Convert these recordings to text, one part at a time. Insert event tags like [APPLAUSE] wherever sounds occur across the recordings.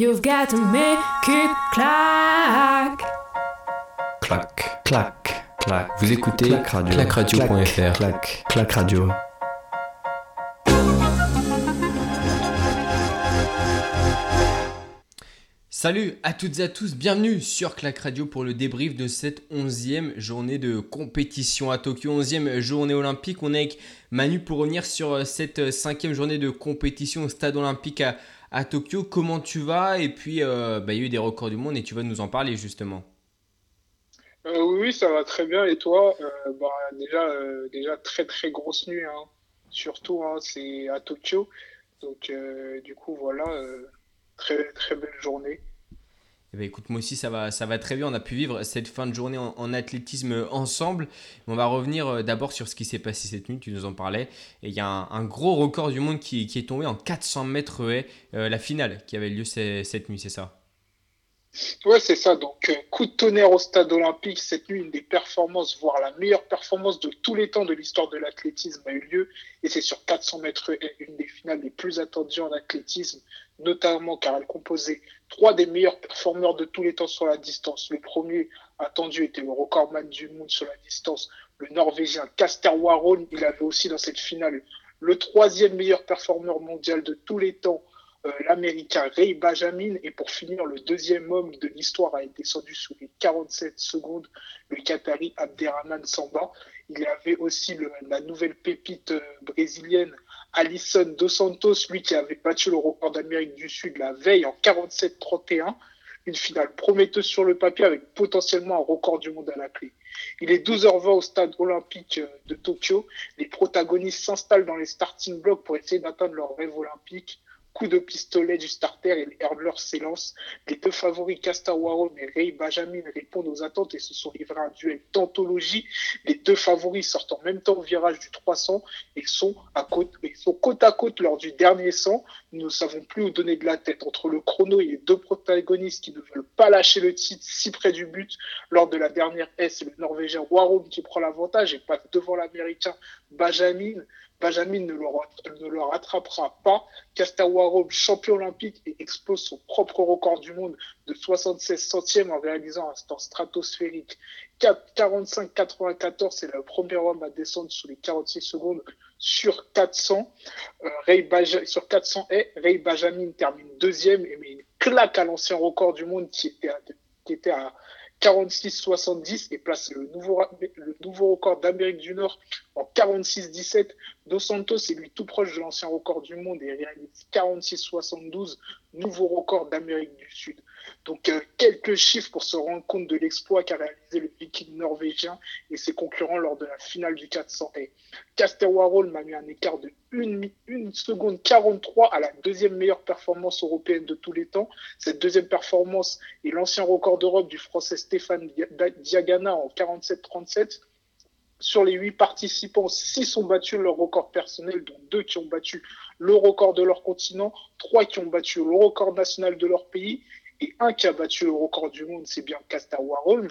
You've got to make it clack. Clac, Clac, clac. Vous écoutez Clac Radio. clacradio.fr. Clac, clac radio. Salut à toutes et à tous, bienvenue sur Clac Radio pour le débrief de cette onzième journée de compétition à Tokyo, onzième journée olympique. On est avec Manu pour revenir sur cette cinquième journée de compétition au stade olympique à, à Tokyo. Comment tu vas? Et puis, euh, bah, il y a eu des records du monde et tu vas nous en parler justement. Euh, oui, ça va très bien. Et toi? Euh, bah, déjà, déjà très très grosse nuit, hein. Surtout, hein, c'est à Tokyo. Donc, du coup, voilà, très très belle journée. Eh ben, écoute, moi aussi ça va, ça va très bien. On a pu vivre cette fin de journée en, athlétisme ensemble. On va revenir euh, d'abord sur ce qui s'est passé cette nuit. Tu nous en parlais. Et il y a un, gros record du monde qui, est tombé en 400 mètres haies. Euh, la finale qui avait lieu ce- cette nuit, c'est ça? Ouais, c'est ça. Donc, euh, coup de tonnerre au stade olympique. Cette nuit, une des performances, voire la meilleure performance de tous les temps de l'histoire de l'athlétisme a eu lieu. Et c'est sur 400 mètres une des finales les plus attendues en athlétisme, notamment car elle composait trois des meilleurs performeurs de tous les temps sur la distance. Le premier attendu était le recordman du monde sur la distance, le Norvégien Caster Warholm. Il avait aussi dans cette finale le troisième meilleur performeur mondial de tous les temps, l'Américain Ray Benjamin. Et pour finir, le deuxième homme de l'histoire a été descendu sous les 47 secondes, le Qatari Abderrahman Samba. Il y avait aussi la nouvelle pépite euh, brésilienne Alisson Dos Santos, lui qui avait battu le record d'Amérique du Sud la veille en 47-31. Une finale prometteuse sur le papier avec potentiellement un record du monde à la clé. Il est 12h20 au stade olympique euh, de Tokyo. Les protagonistes s'installent dans les starting blocks pour essayer d'atteindre leur rêve olympique. Coup de pistolet du starter et les hurleurs s'élancent. Les deux favoris, Casta Warholm et Ray Benjamin, répondent aux attentes et se sont livrés à un duel d'anthologie. Les deux favoris sortent en même temps au virage du 300 et sont, à côte, sont côte à côte lors du dernier 100. Nous ne savons plus où donner de la tête entre le chrono et les deux protagonistes qui ne veulent pas lâcher le titre si près du but. Lors de la dernière S, c'est le Norvégien Warholm qui prend l'avantage et passe devant l'Américain Benjamin. Benjamin ne le, rattrapera pas. Casta Warholm, champion olympique, et explose son propre record du monde de 76 centièmes en réalisant un temps stratosphérique. 45-94, c'est le premier homme à descendre sous les 46 secondes sur 400. Euh, Ray sur 400 haies, Ray Benjamin termine deuxième et met une claque à l'ancien record du monde qui était qui était à 46-70 et place le nouveau, le nouveau record d'Amérique du Nord en 46-17. Dos Santos est lui tout proche de l'ancien record du monde et réalise 46-72, nouveau record d'Amérique du Sud. Donc euh, quelques chiffres pour se rendre compte de l'exploit qu'a réalisé le viking norvégien et ses concurrents lors de la finale du 400 haies. Caster Warholm a mis un écart de 1, seconde 43 à la deuxième meilleure performance européenne de tous les temps. Cette deuxième performance est l'ancien record d'Europe du français Stéphane Dia- Diagana en 47-37. Sur les huit participants, six ont battu leur record personnel, dont deux qui ont battu le record de leur continent, trois qui ont battu le record national de leur pays et un qui a battu le record du monde, c'est bien Casta Warholm.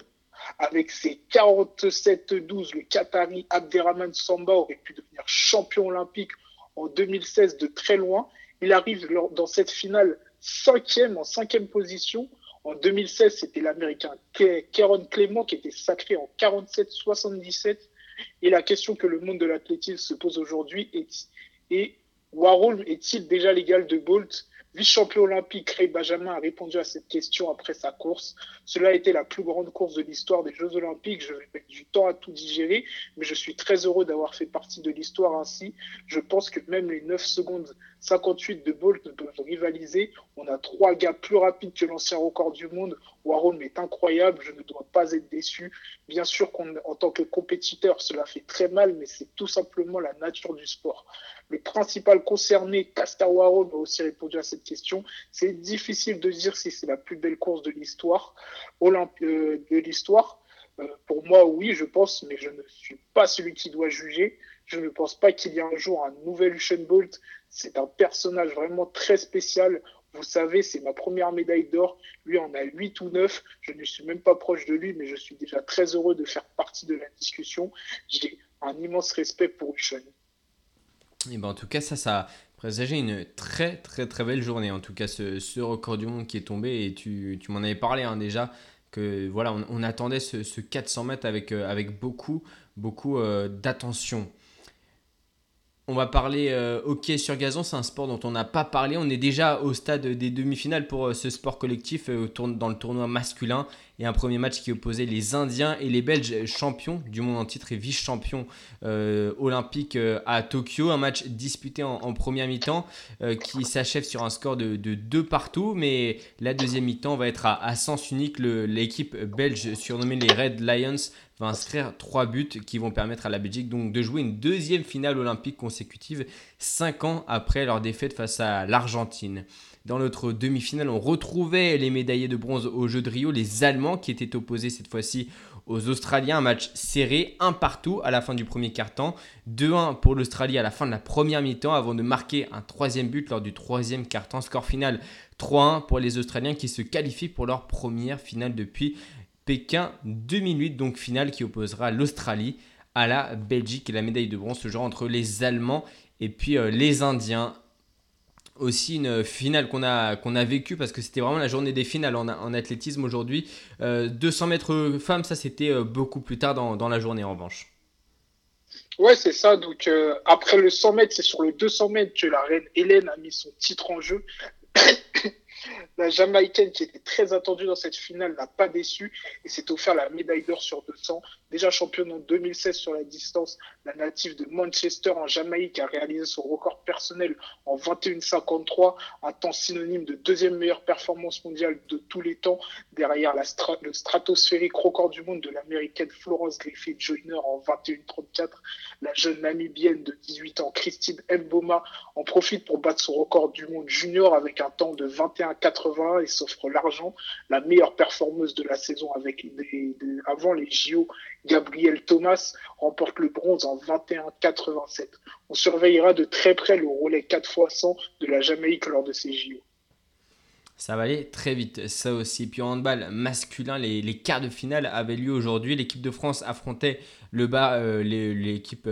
Avec ses 47-12, le Qatari Abderrahman Samba aurait pu devenir champion olympique en 2016 de très loin. Il arrive dans cette finale cinquième, en cinquième position. En 2016, c'était l'Américain Ke- Keron Clément qui était sacré en 47-77. Et la question que le monde de l'athlétisme se pose aujourd'hui est, est Warhol est-il déjà l'égal de Bolt? Vice-champion olympique, Ray Benjamin a répondu à cette question après sa course. Cela a été la plus grande course de l'histoire des Jeux olympiques. Je vais mettre du temps à tout digérer, mais je suis très heureux d'avoir fait partie de l'histoire ainsi. Je pense que même les 9 secondes 58 de Bolt ne peuvent rivaliser. On a trois gars plus rapides que l'ancien record du monde. Warhol est incroyable, je ne dois pas être déçu. Bien sûr qu'en tant que compétiteur, cela fait très mal, mais c'est tout simplement la nature du sport. Le principal concerné, Casta Warhol, a aussi répondu à cette question. C'est difficile de dire si c'est la plus belle course de l'histoire, euh, de l'histoire. Euh, pour moi, oui, je pense, mais je ne suis pas celui qui doit juger. Je ne pense pas qu'il y ait un jour un nouvel Usain Bolt. C'est un personnage vraiment très spécial. Vous savez, c'est ma première médaille d'or. Lui en a 8 ou 9. Je ne suis même pas proche de lui, mais je suis déjà très heureux de faire partie de la discussion. J'ai un immense respect pour Usain. Et ben en tout cas, ça, ça présager une très très très belle journée. En tout cas, ce, record du monde qui est tombé et tu, m'en avais parlé hein, déjà que voilà, on, attendait ce, 400 mètres avec, euh, avec beaucoup beaucoup euh, d'attention. On va parler euh, hockey sur gazon, c'est un sport dont on n'a pas parlé. On est déjà au stade des demi-finales pour ce sport collectif dans le tournoi masculin et un premier match qui opposait les Indiens et les Belges champions du monde en titre et vice-champions euh, olympiques euh, à Tokyo. Un match disputé en, première mi-temps euh, qui s'achève sur un score de, de, deux partout, mais la deuxième mi-temps va être à, sens unique. L'équipe belge surnommée les Red Lions va inscrire trois buts qui vont permettre à la Belgique de jouer une deuxième finale olympique consécutive cinq ans après leur défaite face à l'Argentine. Dans notre demi-finale, on retrouvait les médaillés de bronze au jeu de Rio, les Allemands qui étaient opposés cette fois-ci aux Australiens. Un match serré, un partout à la fin du premier quart-temps. 2-1 pour l'Australie à la fin de la première mi-temps avant de marquer un troisième but lors du troisième quart-temps. Score final 3-1 pour les Australiens qui se qualifient pour leur première finale depuis Pékin 2008. Donc finale qui opposera l'Australie à la Belgique et la médaille de bronze ce genre entre les Allemands et puis euh, les Indiens aussi une finale qu'on a, qu'on a vécue parce que c'était vraiment la journée des finales en, athlétisme aujourd'hui. 200 euh, mètres femmes, ça c'était euh, beaucoup plus tard dans, dans, la journée en revanche. Ouais, c'est ça. Donc après le 100 mètres, c'est sur le 200 mètres que la reine Hélène a mis son titre en jeu. [COUGHS] La Jamaïcaine, qui était très attendue dans cette finale, n'a pas déçu et s'est offert la médaille d'or sur 200. Déjà championne en 2016 sur la distance, la native de Manchester en Jamaïque a réalisé son record personnel en 21,53, un temps synonyme de deuxième meilleure performance mondiale de tous les temps, derrière le stratosphérique record du monde de l'américaine Florence Griffith Joyner en 21,34. La jeune namibienne de 18 ans, Christine Mboma, en profite pour battre son record du monde junior avec un temps de 21,80 et s'offre l'argent. La meilleure performeuse de la saison avec avant les JO, Gabriel Thomas, remporte le bronze en 21,87. On surveillera de très près le relais 4 x 100 de la Jamaïque lors de ces JO. Ça va aller très vite, ça aussi. Puis en handball masculin, les, quarts de finale avaient lieu aujourd'hui. L'équipe de France affrontait le euh, l'équipe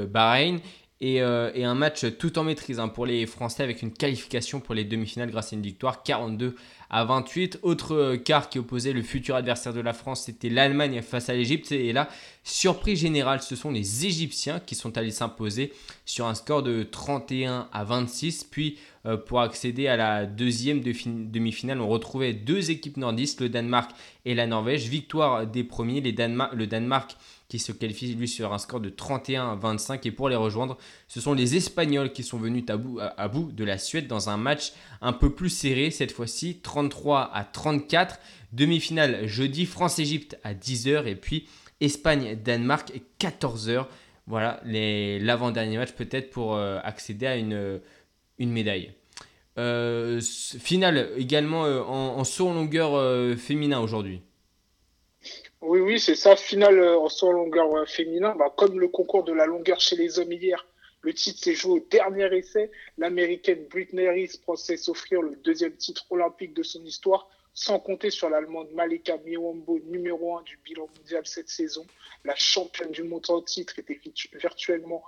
Euh, et, un match tout en maîtrise hein, pour les Français avec une qualification pour les demi-finales grâce à une victoire 42 à 28. Autre euh, quart qui opposait le futur adversaire de la France, c'était l'Allemagne face à l'Égypte. Et là, surprise générale, ce sont les Égyptiens qui sont allés s'imposer sur un score de 31 à 26. Puis euh, pour accéder à la deuxième demi-finale, on retrouvait deux équipes nordistes, le Danemark et la Norvège. Victoire des premiers, le Danemark qui se qualifie lui sur un score de 31 à 25. Et pour les rejoindre, ce sont les Espagnols qui sont venus à bout, de la Suède dans un match un peu plus serré cette fois-ci, 33 à 34. Demi-finale jeudi, France-Égypte à 10h et puis Espagne-Danemark 14h. Voilà l'avant-dernier match peut-être pour euh, accéder à une, une médaille. Euh, finale également euh, en, en, saut en longueur féminin aujourd'hui. Oui, oui, c'est ça. Finale euh, en saut en longueur féminin. Bah, comme le concours de la longueur chez les hommes hier, le titre s'est joué au dernier essai. L'américaine Britney Reese pensait s'offrir le deuxième titre olympique de son histoire, sans compter sur l'allemande Malika Miwambo, numéro un du bilan mondial cette saison. La championne du monde en titre était virtuellement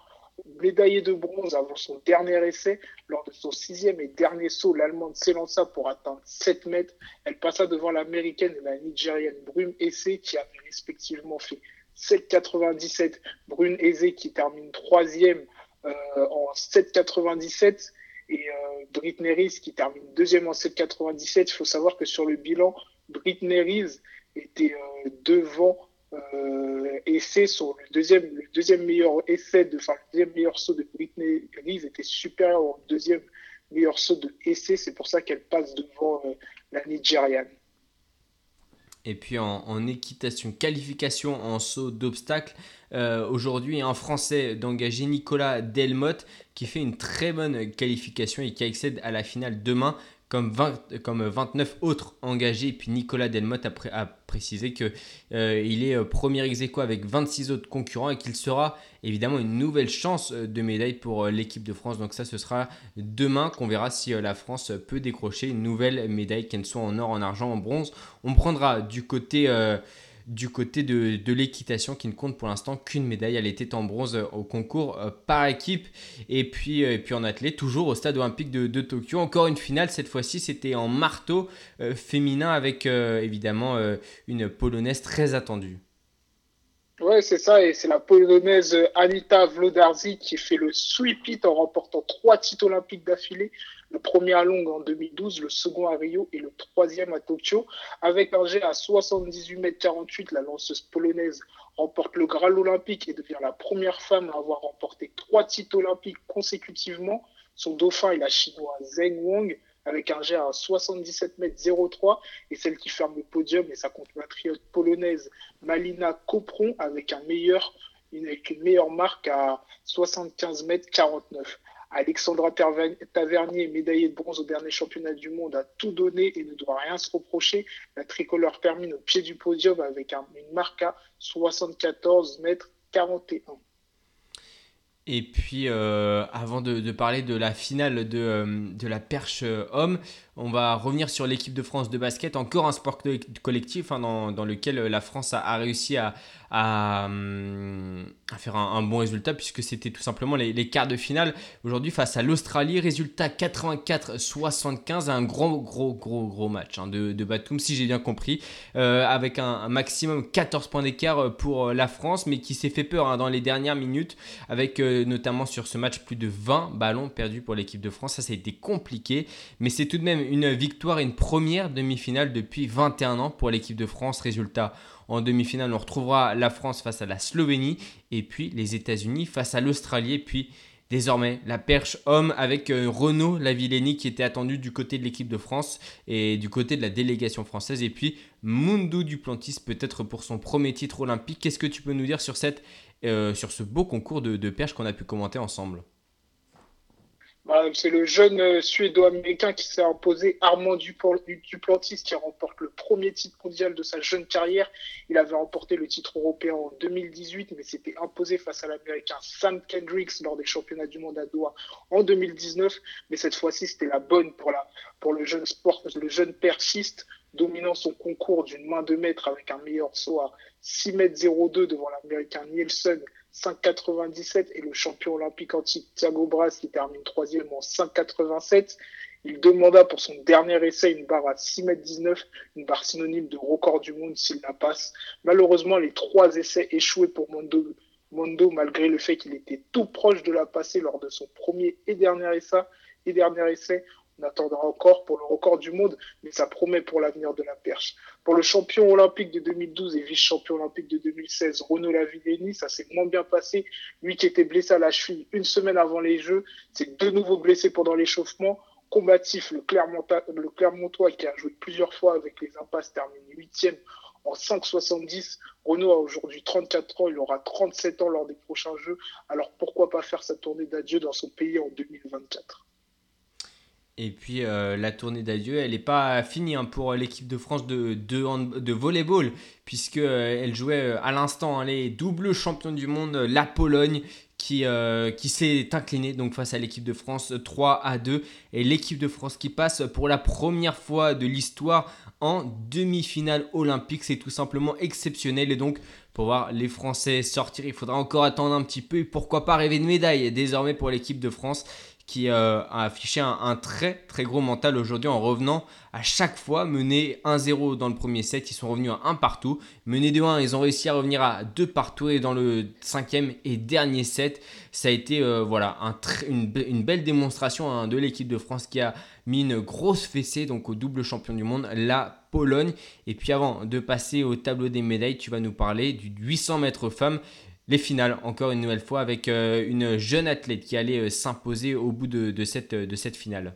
médaillée de bronze avant son dernier essai. Lors de son sixième et dernier saut, l'Allemande s'élança pour atteindre 7 mètres. Elle passa devant l'Américaine et la Nigérienne Brune Essay qui avaient respectivement fait 7,97. Brune Essay qui termine troisième euh, en 7,97 et euh, Britney Rees qui termine deuxième en 7,97. Il faut savoir que sur le bilan, Britney Rees était euh, devant euh, essai sur le deuxième, deuxième meilleur essai de, enfin, deuxième meilleur saut de Britney Reeves était supérieur au deuxième meilleur saut de essai. C'est pour ça qu'elle passe devant euh, la Nigériane. Et puis en, équitation, qualification en saut d'obstacle, euh, aujourd'hui un Français d'engager Nicolas Delmotte qui fait une très bonne qualification et qui accède à la finale demain comme, 20, comme 29 autres engagés. Et puis Nicolas Delmotte a, précisé qu'il euh, est euh, premier ex avec 26 autres concurrents et qu'il sera évidemment une nouvelle chance euh, de médaille pour l'équipe de France. Donc ça, ce sera demain qu'on verra si la France peut décrocher une nouvelle médaille, qu'elle soit en or, en argent, en bronze. On prendra du côté du côté de, de l'équitation qui ne compte pour l'instant qu'une médaille. Elle était en bronze au concours par équipe. Et puis, et puis en athlète, toujours au stade olympique de, de Tokyo. Encore une finale, cette fois-ci c'était en marteau féminin avec évidemment une polonaise très attendue. Ouais, c'est ça, et c'est la polonaise Anita Vlodarzi qui fait le sweep it en remportant trois titres olympiques d'affilée. Le premier à Londres en 2012, le second à Rio et le troisième à Tokyo. Avec un jet à 78 mètres 48, la lanceuse polonaise remporte le Graal olympique et devient la première femme à avoir remporté trois titres olympiques consécutivement. Son dauphin est la chinoise Zheng Wang avec un jet à 77 mètres 03 et celle qui ferme le podium est sa compatriote polonaise Malina Kopron avec une, une meilleure marque à 75 mètres 49. Alexandra Tavernier, médaillée de bronze au dernier championnat du monde, a tout donné et ne doit rien se reprocher. La tricolore termine au pied du podium avec une marque à 74 mètres 41. Et puis, euh, avant de, parler de la finale de, euh, de la perche euh, homme, on va revenir sur l'équipe de France de basket, encore un sport collectif hein, dans, dans, lequel la France a, a réussi à, à, hum, à, faire un, bon résultat puisque c'était tout simplement les, quarts de finale aujourd'hui face à l'Australie. Résultat 84-75, un gros, gros, gros, gros match hein, de, de Batum, si j'ai bien compris, avec un, maximum 14 points d'écart pour la France, mais qui s'est fait peur hein, dans les dernières minutes, avec notamment sur ce match plus de 20 ballons perdus pour l'équipe de France. Ça, ça a été compliqué, mais c'est tout de même une victoire une première demi-finale depuis 21 ans pour l'équipe de France. Résultat, en demi-finale, on retrouvera la France face à la Slovénie et puis les États-Unis face à l'Australie. Et puis désormais la perche homme avec euh, Renaud Lavillenie qui était attendu du côté de l'équipe de France et du côté de la délégation française. Et puis Mundo Duplantis peut-être pour son premier titre olympique. Qu'est-ce que tu peux nous dire sur, cette, euh, sur ce beau concours de, de perche qu'on a pu commenter ensemble bah, c'est le jeune euh, suédo-américain qui s'est imposé, Armand Duplantis, qui remporte le premier titre mondial de sa jeune carrière. Il avait remporté le titre européen en 2018, mais s'était imposé face à l'américain Sam Kendricks lors des championnats du monde à Doha en 2019. Mais cette fois-ci, c'était la bonne pour, la, pour le jeune sport, le jeune perchiste, dominant son concours d'une main de maître avec un meilleur à 6 mètres 02 devant l'américain Nielsen 5,97 et le champion olympique antique Thiago Bras qui termine troisième en 5,87. Il demanda pour son dernier essai une barre à 6,19 une barre synonyme de record du monde s'il la passe. Malheureusement, les trois essais échoués pour Mondo, Mondo malgré le fait qu'il était tout proche de la passer lors de son premier. Et dernier essai, on attendra encore pour le record du monde, mais ça promet pour l'avenir de la perche. Pour le champion olympique de 2012 et vice-champion olympique de 2016, Renaud Lavillenie, ça s'est moins bien passé. Lui qui était blessé à la cheville une semaine avant les Jeux, c'est de nouveau blessé pendant l'échauffement. Combatif, le, le Clermontois qui a joué plusieurs fois avec les impasses termine huitième en 5,70. Renault a aujourd'hui 34 ans, il aura 37 ans lors des prochains Jeux. Alors pourquoi pas faire sa tournée d'adieu dans son pays en 2024 et puis euh, la tournée d'adieu, elle n'est pas finie hein, pour l'équipe de France de, de, volleyball, puisqu'elle euh, elle jouait euh, à l'instant hein, les doubles champions du monde, la Pologne, qui, qui s'est inclinée donc, face à l'équipe de France 3 à 2. Et l'équipe de France qui passe pour la première fois de l'histoire en demi-finale olympique. C'est tout simplement exceptionnel. Et donc, pour voir les Français sortir, il faudra encore attendre un petit peu. Et pourquoi pas rêver de médaille désormais pour l'équipe de France qui euh, a affiché un, très très gros mental aujourd'hui en revenant à chaque fois mener 1-0 dans le premier set. Ils sont revenus à 1 partout. Menés de 1, ils ont réussi à revenir à 2 partout. Et dans le cinquième et dernier set, ça a été euh, voilà, un une, une, belle démonstration hein, de l'équipe de France qui a mis une grosse fessée donc au double champion du monde, la Pologne. Et puis avant de passer au tableau des médailles, tu vas nous parler du 800 mètres femmes les finales, encore une nouvelle fois, avec euh, une jeune athlète qui allait euh, s'imposer au bout de, cette, de cette finale.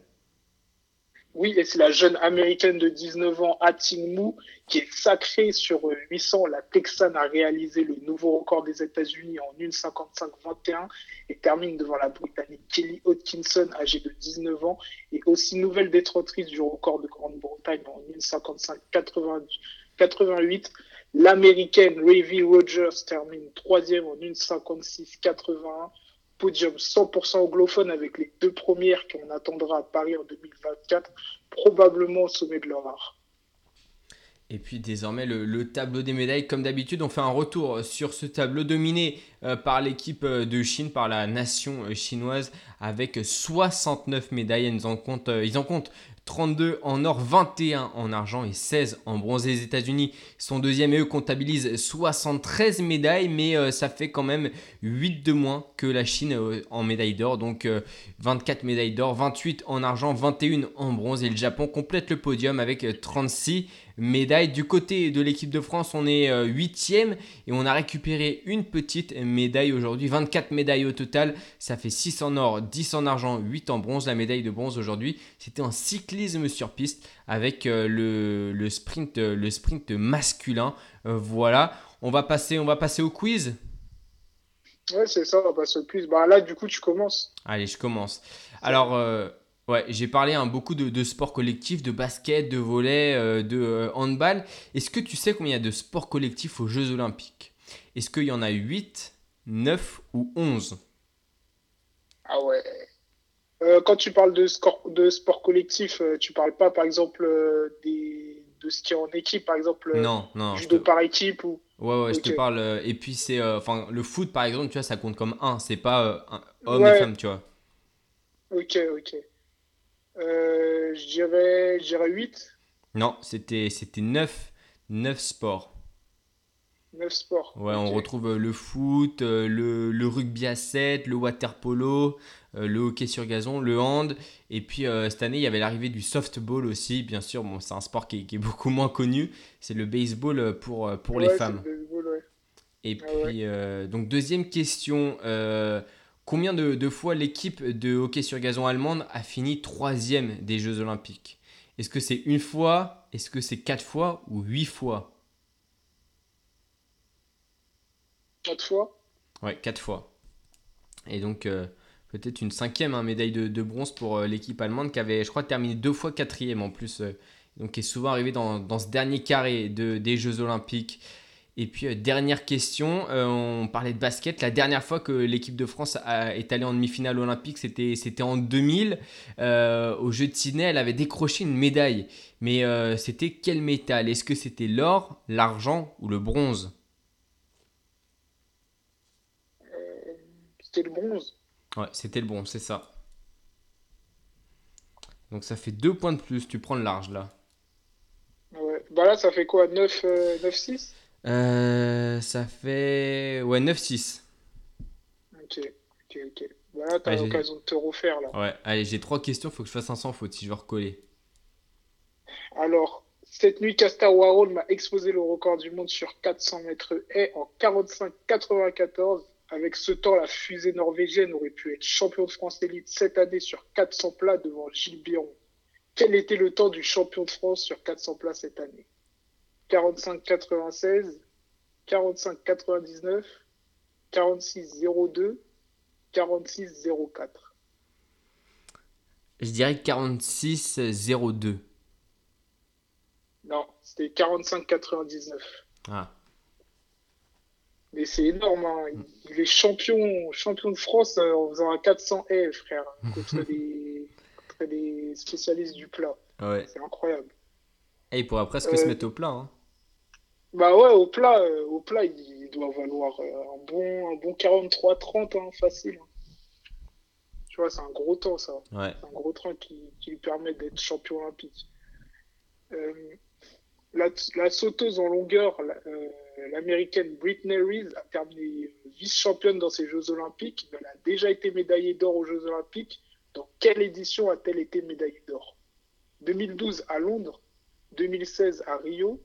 Oui, et c'est la jeune américaine de 19 ans, Ating Mu, qui est sacrée sur 800. Euh, la Texane a réalisé le nouveau record des États-Unis en 1,55-21 et termine devant la Britannique Kelly Hodkinson, âgée de 19 ans, et aussi nouvelle détentrice du record de Grande-Bretagne en 1,55-88. L'américaine Ravy Rogers termine troisième en 1,56,81. Podium 100% anglophone avec les deux premières qu'on attendra à Paris en 2024, probablement au sommet de leur art. Et puis désormais le, le tableau des médailles, comme d'habitude, on fait un retour sur ce tableau dominé euh, par l'équipe euh, de Chine, par la nation euh, chinoise, avec 69 médailles. Ils en comptent, euh, ils en comptent 32 en or, 21 en argent et 16 en bronze. Les États-Unis sont deuxième et eux comptabilisent 73 médailles, mais euh, ça fait quand même 8 de moins que la Chine euh, en médailles d'or. Donc euh, 24 médailles d'or, 28 en argent, 21 en bronze. Et le Japon complète le podium avec euh, 36 médailles. Du côté de l'équipe de France, on est 8ème et on a récupéré une petite médaille aujourd'hui. 24 médailles au total. Ça fait 6 en or, 10 en argent, 8 en bronze. La médaille de bronze aujourd'hui, c'était en cyclisme sur piste avec euh, le, le sprint, euh, le sprint masculin. Euh, voilà. On va passer, on va passer au quiz. Ouais, c'est ça, on va passer au quiz. Bah là, du coup, tu commences. Allez, je commence. Alors, euh, ouais, j'ai parlé hein, beaucoup de, de sports collectifs, de basket, de volley, euh, de euh, handball. Est-ce que tu sais combien il y a de sports collectifs aux Jeux Olympiques? Est-ce qu'il y en a 8, 9 ou 11 Ah ouais. Euh, quand tu parles de, score, de sport collectif, tu parles pas, par exemple, des, de ski en équipe, par exemple, Non, non. judo te- par équipe ou. Ouais, ouais, je te parle. et puis, c'est. Enfin, le foot, par exemple, tu vois, ça compte comme 1. C'est pas un- homme Ouais. et femme, tu vois. Ok, ok. Euh, je dirais, je dirais 8, Non, c'était c'était 9. 9 sports. 9 sports. Ouais, on retrouve euh, le foot, euh, le, le rugby à 7, le water polo, euh, le hockey sur gazon, le hand. Et puis euh, cette année, il y avait l'arrivée du softball aussi, bien sûr. Bon, c'est un sport qui est, qui est beaucoup moins connu. C'est le baseball pour, pour Ouais, les femmes. le baseball, ouais. Et Ah ouais. puis, euh, donc deuxième question. euh, combien de, de fois l'équipe de hockey sur gazon allemande a fini troisième des Jeux Olympiques? Est-ce que c'est une fois Est-ce que c'est quatre fois ou huit fois? 4 fois. Ouais, quatre fois. Et donc, euh, peut-être une cinquième hein, médaille de, de bronze pour euh, l'équipe allemande qui avait, je crois, terminé deux fois quatrième en plus. euh, donc, qui est souvent arrivé dans, dans ce dernier carré de, des Jeux Olympiques. Et puis, euh, dernière question, euh, on parlait de basket. La dernière fois que l'équipe de France a- est allée en demi-finale olympique, c'était c'était en 2000. Euh, au Jeux de Sydney, elle avait décroché une médaille. Mais c'était quel métal Est-ce que c'était l'or, l'argent ou le bronze? C'était le bronze. Ouais, c'était le bon, c'est ça. Donc ça fait deux points de plus, tu prends le large là. Ouais. Bah là, ça fait quoi? 9, euh, 9-6 Euh, ça fait... Ouais, 9-6. Ok, ok, ok. Bah là, t'as Ouais, l'occasion de te refaire là. Ouais, allez, j'ai trois questions, faut que je fasse un sans faute si je veux recoller. Alors, cette nuit, Castor Warhol m'a exposé le record du monde sur 400 mètres haies en 45-94. Avec ce temps, la fusée norvégienne aurait pu être champion de France élite cette année sur 400 plats devant Gilles Biron. Quel était le temps du champion de France sur 400 plats cette année? 45-96, 45-99, 46-02, 46-04. Je dirais 46-02. Non, c'était 45-99. Ah, Mais c'est énorme, hein. il, il est champion, champion de France euh, en faisant un 400 haies, frère, [LAUGHS] contre des, contre des spécialistes du plat. ouais. C'est incroyable. Et il pourrait presque Euh, se mettre au plat. Hein. Bah ouais, au plat, euh, au plat, il, doit valoir euh, un bon, un bon 43-30, hein, facile. Tu vois, c'est un gros temps, ça. Ouais. C'est un gros train qui, qui lui permet d'être champion olympique. Euh, la, la sauteuse en longueur, la- l'américaine Britney Reed a terminé vice-championne dans ces Jeux olympiques. Elle a déjà été médaillée d'or aux Jeux olympiques. Dans quelle édition a-t-elle été médaillée d'or? 2012 à Londres, 2016 à Rio,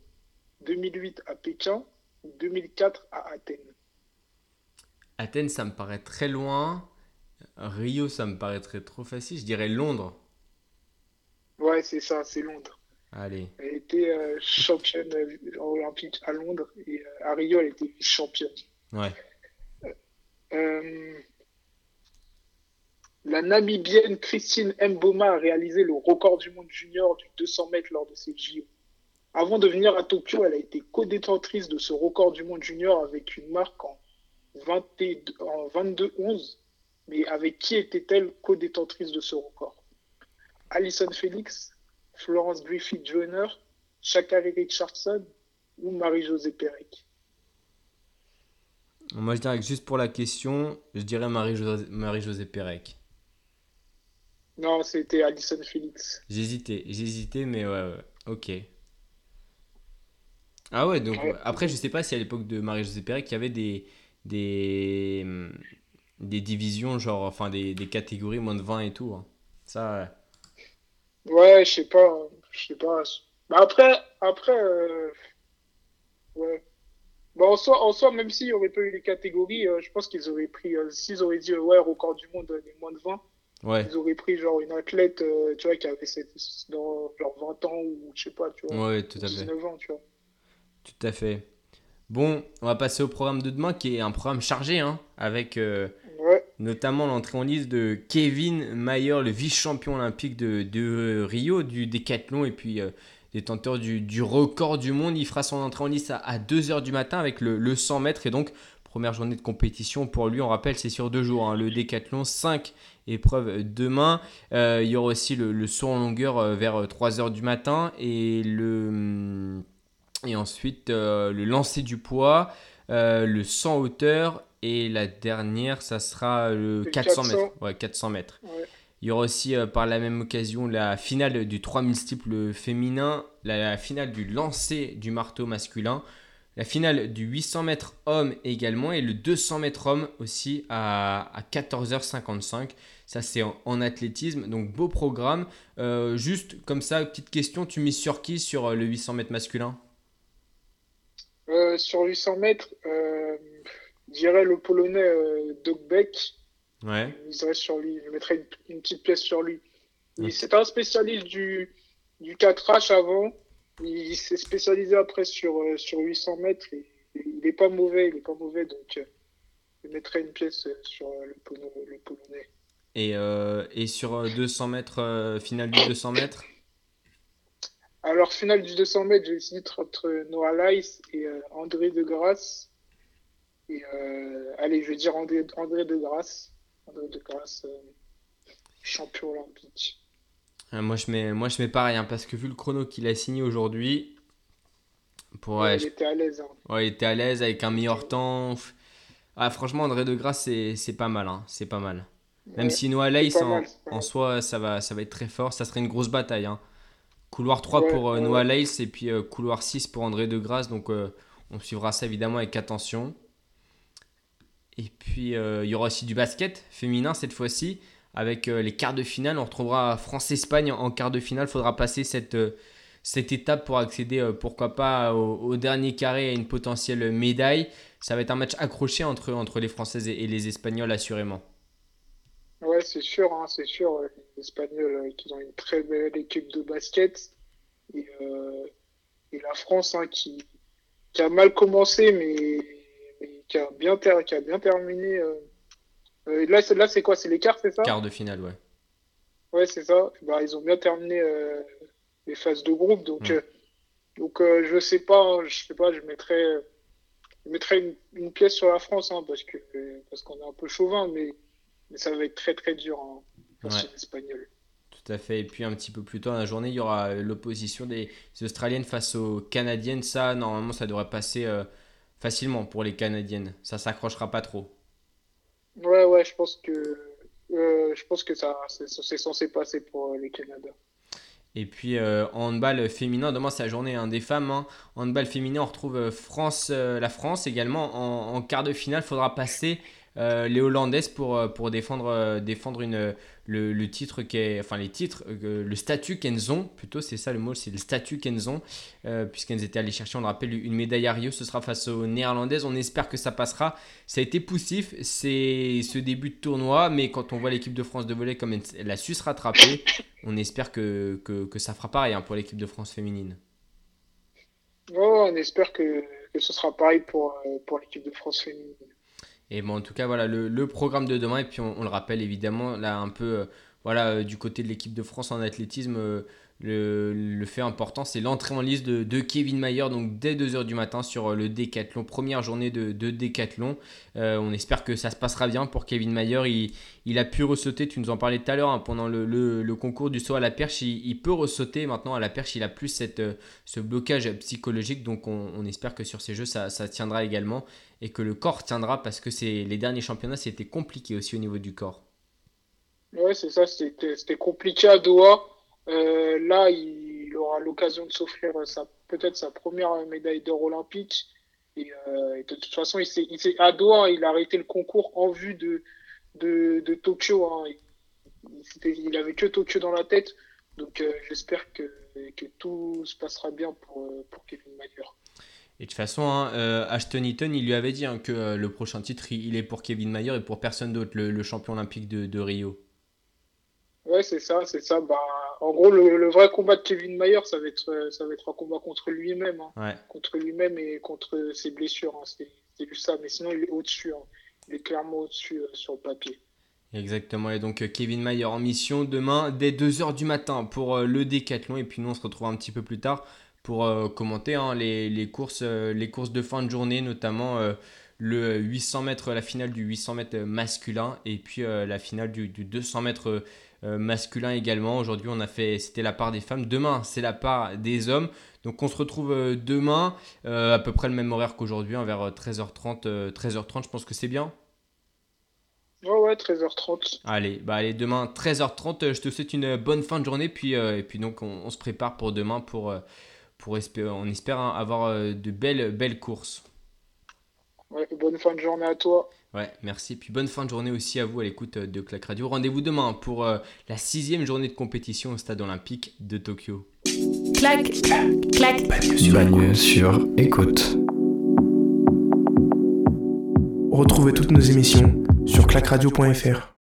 2008 à Pékin ou 2004 à Athènes Athènes, ça me paraît très loin. Rio, ça me paraîtrait trop facile. Je dirais Londres. Ouais, c'est ça, c'est Londres. Allez. Elle était euh, championne euh, olympique à Londres et euh, à Rio, elle était vice-championne. Ouais. Euh, la Namibienne Christine Mboma a réalisé le record du monde junior du 200 mètres lors de ses JO. Avant de venir à Tokyo, elle a été co-détentrice de ce record du monde junior avec une marque en 22 en 22-11. Mais avec qui était-elle co-détentrice de ce record? Alison Felix, Florence Griffith Joyner, Shakari Richardson ou Marie-Josée Pérec? Moi, je dirais que juste pour la question, je dirais Marie-Josée Marie Pérec. Non, c'était Alison Felix. J'hésitais, j'hésitais, mais ouais, ouais, ok. Ah ouais, donc Ouais. après, je sais pas si à l'époque de Marie-Josée Pérec, il y avait des, des, hum, des divisions, genre, enfin, des, des catégories moins de 20 et tout. hein. Ça, ouais. Ouais, je sais pas. Je sais pas. Bah après, après euh, ouais. Bah en soi, en soi, même s'il n'y aurait pas eu les catégories, euh, je pense qu'ils auraient pris, euh, s'ils auraient dit, ouais, record du monde, les moins de 20, Ouais, ils auraient pris genre une athlète, tu vois, qui avait cette, dans genre 20 ans ou je sais pas, tu vois, ouais, tout à fait. 19 ans, tu vois. Tout à fait. Bon, on va passer au programme de demain qui est un programme chargé, hein, avec euh, Ouais, notamment l'entrée en liste de Kevin Mayer, le vice-champion olympique de, de Rio, du décathlon, et puis euh, détenteur du, du record du monde. Il fera son entrée en liste à, à 2h du matin avec le, le 100 mètres, et donc première journée de compétition pour lui, on rappelle, c'est sur deux jours, hein, le décathlon, 5 épreuves demain. Euh, il y aura aussi le, le saut en longueur vers 3h du matin, et le... hum, Et ensuite, euh, le lancer du poids, euh, le 100 hauteur et la dernière, ça sera le Le 400 400. mètres. Ouais, 400 mètres. ouais. Il y aura aussi euh, par la même occasion la finale du 3000 steeple féminin, la, la finale du lancer du marteau masculin, la finale du 800 mètres homme également et le 200 mètres homme aussi à, à 14h55. Ça c'est en, en athlétisme, donc beau programme. Euh, juste comme ça, petite question, tu mises sur qui sur le 800 mètres masculin? Euh, sur 800 mètres, euh, je dirais le Polonais euh, Doug Beck. Ouais. Je miserais sur lui, je mettrais une, une petite pièce sur lui. Il- Ok. C'est un spécialiste du, du 4H avant. Il s'est spécialisé après sur, euh, sur 800 mètres. Et, et il n'est pas mauvais, il est pas mauvais. Donc, euh, je mettrais une pièce sur le, Polo- le Polonais. Et, et sur euh, 200 mètres, finale du 200 mètres? Alors, finale du 200 mètres, j'hésite entre Noah Lyles et euh, André de Grasse. Et euh, allez, je vais dire André, André de Grasse. André de Grasse, euh, champion olympique. Euh, moi, je mets, moi, je mets pareil, hein, parce que vu le chrono qu'il a signé aujourd'hui, pour, ouais, il je- était à l'aise. hein. ouais, il était à l'aise avec un meilleur temps. Ah, franchement, André de Grasse, c'est pas mal. hein, c'est pas mal. Même Ouais. si Noah pas en, en soi, ça va, ça va être très fort. Ça serait une grosse bataille. hein. Couloir 3 Ouais, pour euh, Noah. Lace et puis euh, couloir 6 pour André de Grasse. Donc, euh, on suivra ça évidemment avec attention. Et puis, euh, il y aura aussi du basket féminin cette fois-ci. Avec les quarts de finale, on retrouvera France-Espagne en quart de finale. Il faudra passer cette, cette étape pour accéder, pourquoi pas, au, au dernier carré à une potentielle médaille. Ça va être un match accroché entre, entre les Françaises et, et les Espagnols, assurément. Ouais, c'est sûr, hein, c'est sûr. euh, Les Espagnols, euh, qui ont une très belle équipe de basket. Et, euh, et la France, hein, qui, qui a mal commencé, mais, mais qui, a bien ter- qui a bien terminé. euh. Là, c'est, là, c'est quoi? C'est l'écart, c'est ça? Quart de finale, ouais. Ouais, c'est ça. Bah, ils ont bien terminé euh, les phases de groupe. Donc, Mm. euh, donc je sais pas, hein, je sais pas, je mettrais, je mettrais une, une pièce sur la France, hein, parce que euh, parce qu'on est un peu chauvin, mais, mais ça va être très très dur hein, face Ouais. aux Espagnols. Tout à fait. Et puis un petit peu plus tard dans la journée, il y aura l'opposition des Australiennes face aux Canadiennes. Ça, normalement, ça devrait passer euh, facilement pour les Canadiennes. Ça s'accrochera pas trop. Ouais, ouais, je pense que euh, je pense que ça c'est censé passer pour euh, les Canada. Et puis euh, en handball féminin, demain c'est la journée hein, des femmes. Hein. En handball féminin, on retrouve France, euh, la France également. En, en quart de finale, il faudra passer euh, les Hollandaises pour, euh, pour défendre, euh, défendre une, le, le titre enfin les titres, le statut qu'elles ont, plutôt c'est ça le mot, c'est le statut qu'elles ont, puisqu'elles étaient allées chercher, on le rappelle, une médaille à Rio, ce sera face aux Néerlandaises, on espère que ça passera. Ça a été poussif, c'est ce début de tournoi, mais quand on voit l'équipe de France de volley comme elle, elle a su se rattraper, on espère que, que, que ça fera pareil hein, pour l'équipe de France féminine. On espère que, que ce sera pareil pour pour l'équipe de France féminine. Et bon, en tout cas, voilà le, le programme de demain. Et puis, on, on le rappelle évidemment, là, un peu, euh, voilà, du côté de l'équipe de France en athlétisme, le, fait important, c'est l'entrée en liste de, Kevin Mayer, donc dès 2h du matin sur le décathlon, première journée de, de décathlon. Euh, on espère que ça se passera bien pour Kevin Mayer. Il, a pu ressauter, tu nous en parlais tout à l'heure, hein, pendant le, concours du saut à la perche, il, peut ressauter. Maintenant, à la perche, il a plus cette, euh, ce blocage psychologique, donc on, espère que sur ces jeux, ça, tiendra également et que le corps tiendra parce que les derniers championnats, c'était compliqué aussi au niveau du corps. Ouais, c'est ça, c'était compliqué à Doha. Euh, là, il, aura l'occasion de s'offrir peut-être sa première médaille d'or olympique. Et, euh, de toute façon, il s'est, à Doha, il a arrêté le concours en vue de, de, Tokyo. Hein. Il, il avait que Tokyo dans la tête. Donc euh, j'espère que, que, tout se passera bien pour, pour Kevin Mayer. Et de toute façon, hein, Ashton Eaton, il lui avait dit hein, que le prochain titre, il est pour Kevin Mayer et pour personne d'autre, le, champion olympique de, de Rio. Ouais, c'est ça, c'est ça. Bah, en gros, le, vrai combat de Kevin Mayer, ça va être, ça va être un combat contre lui-même, hein. contre lui-même et contre ses blessures. C'est juste ça, mais sinon il est au-dessus. Hein. Il est clairement au-dessus euh, sur le papier. Exactement, et donc euh, Kevin Mayer en mission demain dès 2h du matin pour euh, le décathlon, et puis nous on se retrouve un petit peu plus tard pour commenter les, courses, les courses de fin de journée, notamment le 800 mètres, la finale du 800 mètres masculin, et puis la finale du, du 200 mètres euh, masculin également. Aujourd'hui, on a fait, c'était la part des femmes. Demain, c'est la part des hommes. Donc, on se retrouve euh, demain, euh, à peu près le même horaire qu'aujourd'hui, hein, vers 13h30. 13h30, je pense que c'est bien. Ouais, ouais, 13h30. Allez, bah allez, demain 13h30. Je te souhaite une bonne fin de journée. Puis, et puis donc, on, se prépare pour demain pour, pour espérer, on espère hein, avoir de belles, belles courses. Ouais, bonne fin de journée à toi. Ouais, merci. Puis bonne fin de journée aussi à vous à l'écoute de Clac Radio. Rendez-vous demain pour euh, la sixième journée de compétition au stade olympique de Tokyo. Clac, clac, Bagne sur écoute. Retrouvez toutes nos émissions sur clacradio.fr.